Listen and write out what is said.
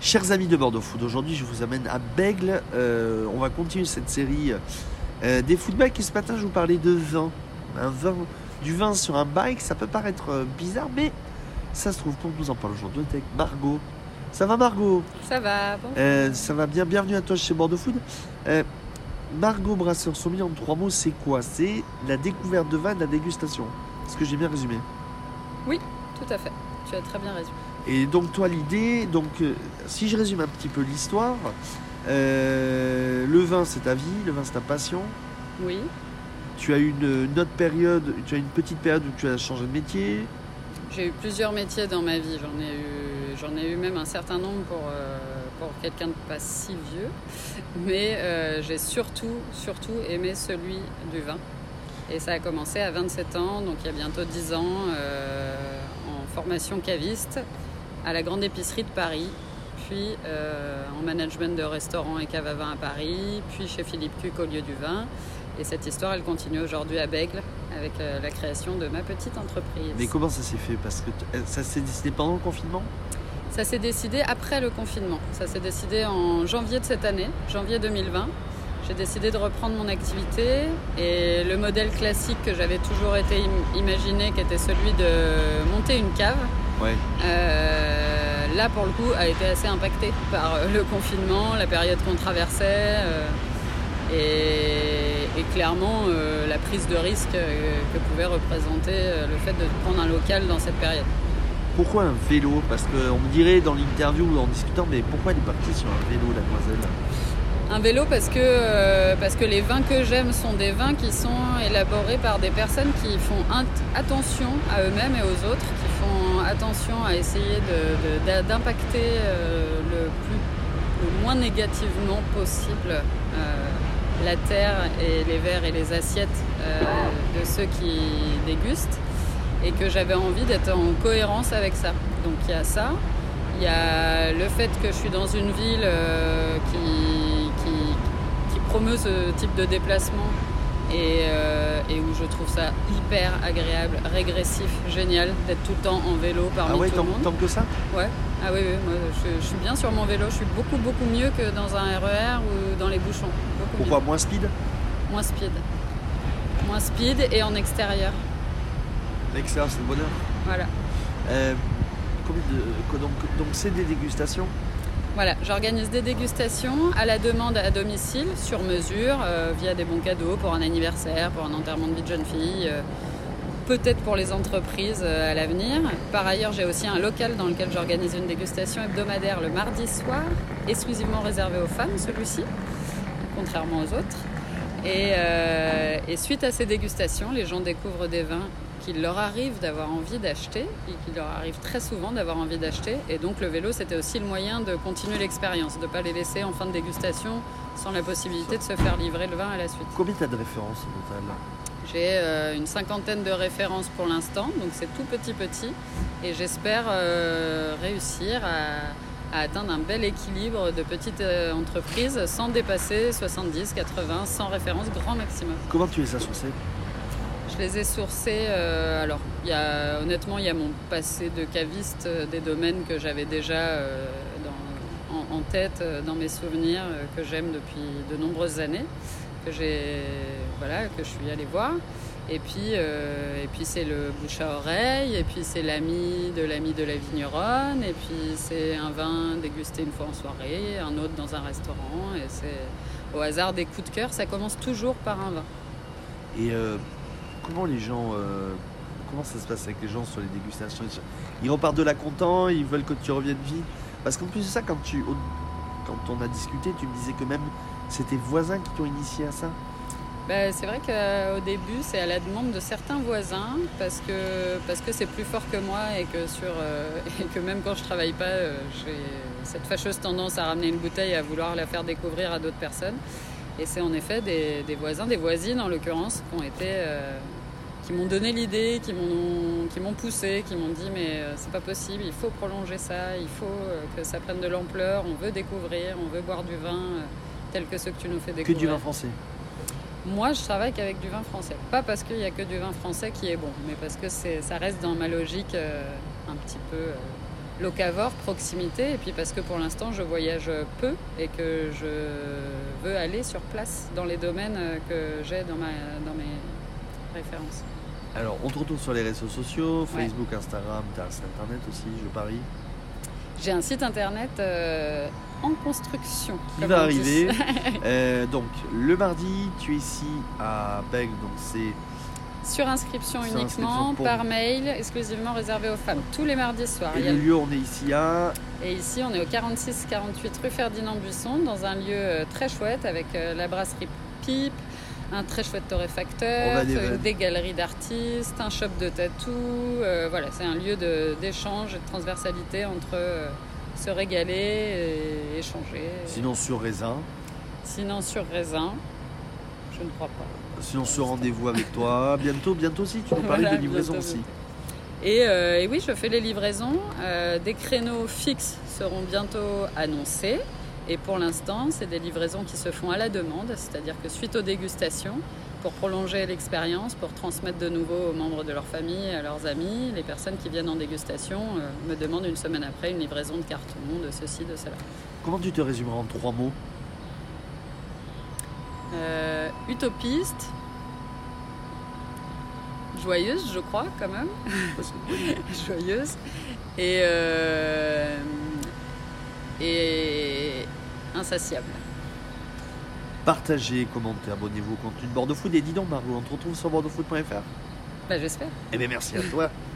Chers amis de Bordeaux Food, aujourd'hui je vous amène à Bègle. Euh, on va continuer cette série euh, des footbikes et ce matin je vous parlais de vin. Un vin, du vin sur un bike, ça peut paraître euh, bizarre, mais ça se trouve pour nous en parler aujourd'hui avec Margot. Ça va Margot? Ça va, bon. Euh, Ça va bien, bienvenue à toi chez Bordeaux Food. Margot Brasseur, million en trois mots, c'est quoi? C'est la découverte de vin et de la dégustation. Est-ce que j'ai bien résumé? Tout à fait. Tu as très bien résumé. Et donc toi l'idée, donc euh, si je résume un petit peu l'histoire, euh, le vin c'est ta vie, le vin c'est ta passion. Oui. Tu as eu une, une autre période, tu as une petite période où tu as changé de métier. J'ai eu plusieurs métiers dans ma vie. J'en ai eu, j'en ai eu même un certain nombre pour, euh, pour quelqu'un de pas si vieux. Mais j'ai surtout, surtout aimé celui du vin. Et ça a commencé à 27 ans, donc il y a bientôt 10 ans, en formation caviste à la Grande Épicerie de Paris, puis euh, en management de restaurant et cave à vin à Paris, puis chez Philippe Cuc au lieu du vin. Et cette histoire, elle continue aujourd'hui à Bègle avec euh, la création de ma petite entreprise. Mais comment ça s'est fait? Parce que t- ça s'est décidé pendant le confinement? Ça s'est décidé après le confinement. Ça s'est décidé en janvier de cette année, janvier 2020. J'ai décidé de reprendre mon activité et le modèle classique que j'avais toujours été im- imaginé, qui était celui de monter une cave, Ouais. euh, là pour le coup a été assez impacté par euh, le confinement, la période qu'on traversait euh, et, et clairement euh, la prise de risque que pouvait représenter le fait de prendre un local dans cette période. Pourquoi un vélo? Parce qu'on me dirait dans l'interview ou en discutant, mais pourquoi elle est partie sur un vélo, la demoiselle? Un vélo parce que, euh, parce que les vins que j'aime sont des vins qui sont élaborés par des personnes qui font attention à eux-mêmes et aux autres, qui font attention à essayer d'impacter euh, le, le moins négativement possible euh, la terre et les verres et les assiettes de ceux qui dégustent et que j'avais envie d'être en cohérence avec ça. Donc il y a ça. Il y a le fait que je suis dans une ville qui promeut ce type de déplacement et, euh, et où je trouve ça hyper agréable, régressif, génial d'être tout le temps en vélo parmi Ah ouais, tout tant, le monde. tant que ça? Ouais. Ah oui, oui, moi je, je suis bien sur mon vélo, je suis beaucoup beaucoup mieux que dans un RER ou dans les bouchons. Mieux. Pourquoi moins speed? Moins speed. Moins speed et en extérieur. L'extérieur, c'est le bonheur. Voilà. Euh, combien de- donc c'est des dégustations? Voilà, j'organise des dégustations à la demande à domicile, sur mesure, euh, via des bons cadeaux pour un anniversaire, pour un enterrement de vie de jeune fille, euh, peut-être pour les entreprises euh, à l'avenir. Par ailleurs, j'ai aussi un local dans lequel j'organise une dégustation hebdomadaire le mardi soir, exclusivement réservé aux femmes, celui-ci, contrairement aux autres. Et, et suite à ces dégustations, les gens découvrent des vins qu'il leur arrive d'avoir envie d'acheter et qu'il leur arrive très souvent d'avoir envie d'acheter. Et donc le vélo, c'était aussi le moyen de continuer l'expérience, de ne pas les laisser en fin de dégustation sans la possibilité de se faire livrer le vin à la suite. Combien t'as de références au total? J'ai euh, une cinquantaine de références pour l'instant, donc c'est tout petit petit. Et j'espère euh, réussir à, à atteindre un bel équilibre de petites euh, entreprises sans dépasser 70, 80, 100 références grand maximum. Comment tu les as sourcées les ai sourcés. euh, alors, y a, honnêtement, il y a mon passé de caviste, euh, des domaines que j'avais déjà euh, en, tête, euh, dans mes souvenirs, que j'aime depuis de nombreuses années, que j'ai, voilà, que je suis allée voir. Et puis, et puis c'est le bouche à oreille, et puis c'est l'ami de l'ami de la vigneronne, et puis c'est un vin dégusté une fois en soirée, un autre dans un restaurant, et c'est au hasard des coups de cœur. Ça commence toujours par un vin. Euh, comment ça se passe avec les gens sur les dégustations Ils repartent de là contents, ils veulent que tu reviennes vite. Parce qu'en plus de ça, quand, tu, quand on a discuté, tu me disais que même c'est tes voisins qui t'ont initié à ça. Ben, c'est vrai qu'au début, c'est à la demande de certains voisins parce que c'est plus fort que moi et que euh, même quand je travaille pas, euh, j'ai cette fâcheuse tendance à ramener une bouteille et à vouloir la faire découvrir à d'autres personnes. Et c'est en effet des, des voisins, des voisines en l'occurrence, qui ont été euh, qui m'ont donné l'idée, qui m'ont qui m'ont poussé, qui m'ont dit mais euh, c'est pas possible, il faut prolonger ça, il faut euh, que ça prenne de l'ampleur, on veut découvrir, on veut boire du vin tel que ceux que tu nous fais Que découvrir. du vin français. Moi, je travaille qu'avec du vin français. Pas parce qu'il n'y a que du vin français qui est bon, mais parce que ça reste dans ma logique un petit peu locavore, proximité, et puis parce que pour l'instant je voyage peu et que je veux aller sur place dans les domaines que j'ai dans, ma, dans mes références. Alors, on te retrouve sur les réseaux sociaux, Ouais. Facebook, Instagram, t'as un site internet aussi, je parie. J'ai un site internet euh, en construction. Qui va arriver. Euh, donc, le mardi, tu es ici à Bègle, donc c'est Sur inscription Sur uniquement, inscription pour- par mail, exclusivement réservé aux femmes, tous les mardis soirs. Et le lieu, on est ici à. Et ici, on est au 46-48 rue Ferdinand Buisson, dans un lieu euh, très chouette avec euh, la brasserie Pipe, un très chouette torréfacteur, des galeries d'artistes, un shop de tatou. euh, voilà, c'est un lieu d'échange et de transversalité entre euh, se régaler et échanger. Sinon, sur Raisin. Sinon, sur raisin, je ne crois pas. Sinon, sur rendez-vous avec toi. Bientôt, bientôt aussi, tu nous parlais Voilà, de livraison bientôt, aussi. Et, euh, et oui, je fais les livraisons. Euh, des créneaux fixes seront bientôt annoncés. Et pour l'instant, c'est des livraisons qui se font à la demande, c'est-à-dire que suite aux dégustations, pour prolonger l'expérience, pour transmettre de nouveau aux membres de leur famille, à leurs amis, les personnes qui viennent en dégustation euh, me demandent une semaine après une livraison de carton, de ceci, de cela. Comment tu te résumeras en trois mots Euh, utopiste, joyeuse, je crois, quand même. Joyeuse et, euh, et insatiable. Partagez, commentez, abonnez-vous au contenu de Bordeaux Food. Et dis donc, Margot, on te retrouve sur bordeauxfood.fr Bah, J'espère. Eh bien, merci à toi.